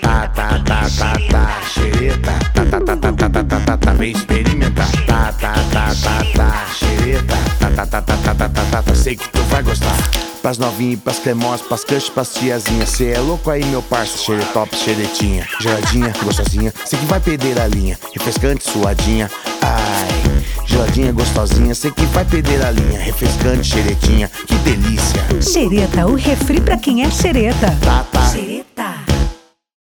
Tá, tá, tá, tá, tá, xereta. Tá, tá, tá, tá, tá, tá, tá, tá, tá, vem experimentar. Tá, tá, tá, tá, tá, xereta. Tá, tá, tá, tá, tá, tá, tá, tá, tá, sei que tu vai gostar. Pras novinhas, pras cremosas, pras crush, pras tiazinhas Cê é louco aí, meu parça, xeretop, xeretinha Geladinha, gostosinha, sei que vai perder a linha Refrescante, suadinha, ai Geladinha, gostosinha, sei que vai perder a linha Refrescante, xeretinha, que delícia Xereta, o refri pra quem é xereta Tá, tá,